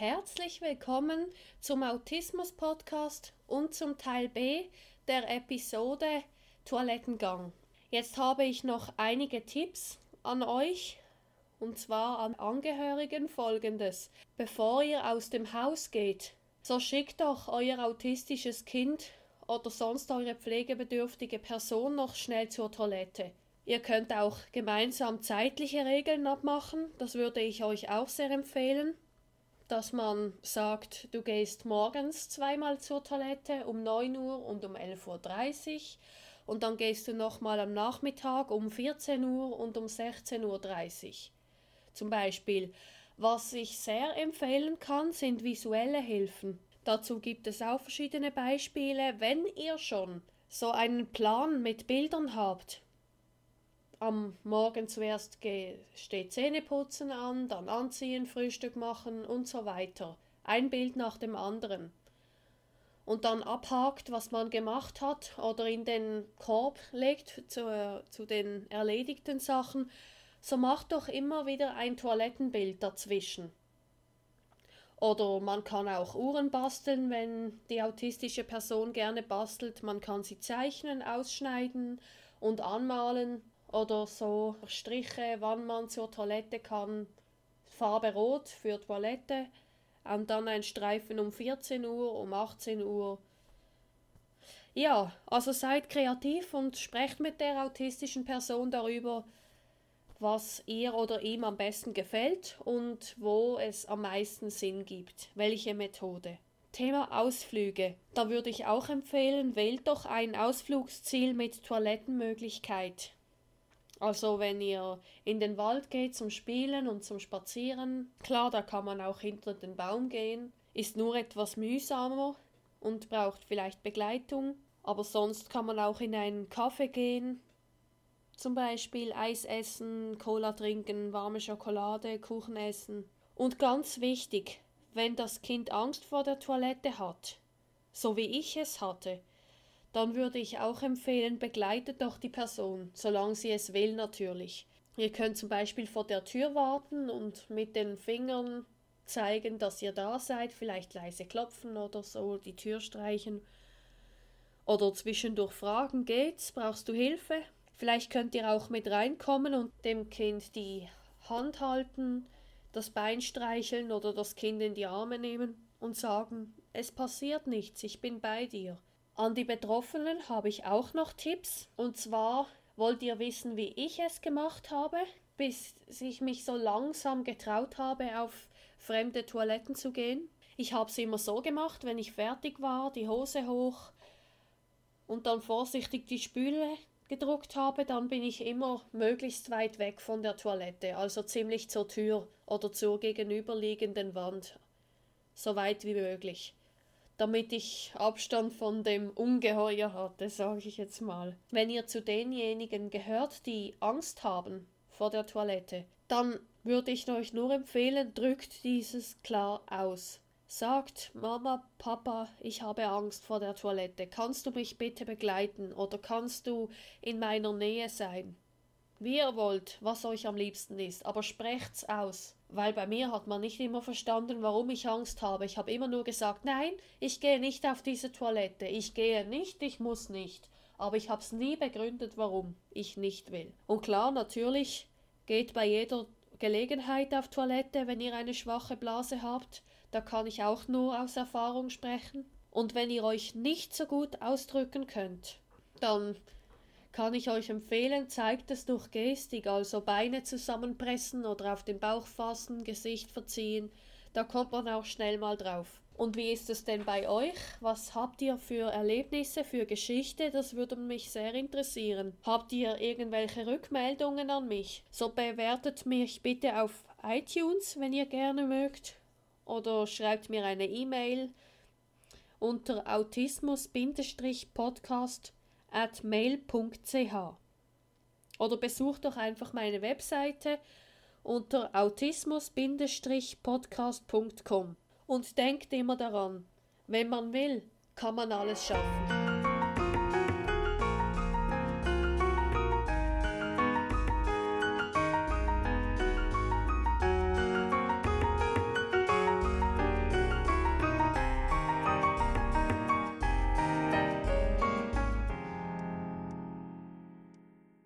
Herzlich willkommen zum Autismus Podcast und zum Teil B der Episode Toilettengang. Jetzt habe ich noch einige Tipps an euch und zwar an Angehörigen folgendes. Bevor ihr aus dem Haus geht, so schickt doch euer autistisches Kind oder sonst eure pflegebedürftige Person noch schnell zur Toilette. Ihr könnt auch gemeinsam zeitliche Regeln abmachen, das würde ich euch auch sehr empfehlen, dass man sagt, du gehst morgens zweimal zur Toilette um 9 Uhr und um 11.30 Uhr und dann gehst du nochmal am Nachmittag um 14 Uhr und um 16.30 Uhr. Zum Beispiel. Was ich sehr empfehlen kann, sind visuelle Hilfen. Dazu gibt es auch verschiedene Beispiele. Wenn ihr schon so einen Plan mit Bildern habt, am Morgen zuerst steht Zähneputzen an, dann anziehen, Frühstück machen und so weiter. Ein Bild nach dem anderen. Und dann abhakt, was man gemacht hat oder in den Korb legt zu, zu den erledigten Sachen, so macht doch immer wieder ein Toilettenbild dazwischen. Oder man kann auch Uhren basteln, wenn die autistische Person gerne bastelt. Man kann sie zeichnen, ausschneiden und anmalen oder so Striche, wann man zur Toilette kann. Farbe Rot für Toilette und dann ein Streifen um 14 Uhr, um 18 Uhr. Ja, also seid kreativ und sprecht mit der autistischen Person darüber, was ihr oder ihm am besten gefällt und wo es am meisten Sinn gibt, welche Methode. Thema Ausflüge. Da würde ich auch empfehlen, wählt doch ein Ausflugsziel mit Toilettenmöglichkeit. Also wenn ihr in den Wald geht zum Spielen und zum Spazieren, klar, da kann man auch hinter den Baum gehen, ist nur etwas mühsamer und braucht vielleicht Begleitung, aber sonst kann man auch in einen Kaffee gehen, zum Beispiel Eis essen, Cola trinken, warme Schokolade, Kuchen essen. Und ganz wichtig, wenn das Kind Angst vor der Toilette hat, so wie ich es hatte, dann würde ich auch empfehlen, begleitet doch die Person, solange sie es will natürlich. Ihr könnt zum Beispiel vor der Tür warten und mit den Fingern zeigen, dass ihr da seid, vielleicht leise klopfen oder so, die Tür streichen. Oder zwischendurch fragen, geht's, brauchst du Hilfe? Vielleicht könnt ihr auch mit reinkommen und dem Kind die Hand halten, das Bein streicheln oder das Kind in die Arme nehmen und sagen, es passiert nichts, ich bin bei dir. An die Betroffenen habe ich auch noch Tipps. Und zwar wollt ihr wissen, wie ich es gemacht habe, bis ich mich so langsam getraut habe, auf fremde Toiletten zu gehen. Ich habe es immer so gemacht, wenn ich fertig war, die Hose hoch und dann vorsichtig die Spüle gedruckt habe, dann bin ich immer möglichst weit weg von der Toilette, also ziemlich zur Tür oder zur gegenüberliegenden Wand, so weit wie möglich damit ich Abstand von dem Ungeheuer hatte, sage ich jetzt mal. Wenn ihr zu denjenigen gehört, die Angst haben vor der Toilette, dann würde ich euch nur empfehlen, drückt dieses klar aus. Sagt, Mama, Papa, ich habe Angst vor der Toilette. Kannst du mich bitte begleiten oder kannst du in meiner Nähe sein? Wie ihr wollt, was euch am liebsten ist, aber sprecht's aus. Weil bei mir hat man nicht immer verstanden, warum ich Angst habe. Ich habe immer nur gesagt, nein, ich gehe nicht auf diese Toilette. Ich gehe nicht, ich muss nicht. Aber ich habe es nie begründet, warum ich nicht will. Und klar, natürlich geht bei jeder Gelegenheit auf Toilette, wenn ihr eine schwache Blase habt. Da kann ich auch nur aus Erfahrung sprechen. Und wenn ihr euch nicht so gut ausdrücken könnt, dann kann ich euch empfehlen, zeigt es durch Gestik, also Beine zusammenpressen oder auf den Bauch fassen, Gesicht verziehen, da kommt man auch schnell mal drauf. Und wie ist es denn bei euch? Was habt ihr für Erlebnisse, für Geschichte? Das würde mich sehr interessieren. Habt ihr irgendwelche Rückmeldungen an mich? So bewertet mich bitte auf iTunes, wenn ihr gerne mögt. Oder schreibt mir eine E-Mail unter autismus-podcast at mail.ch oder besucht doch einfach meine Webseite unter autismus-podcast.com und denkt immer daran, wenn man will, kann man alles schaffen.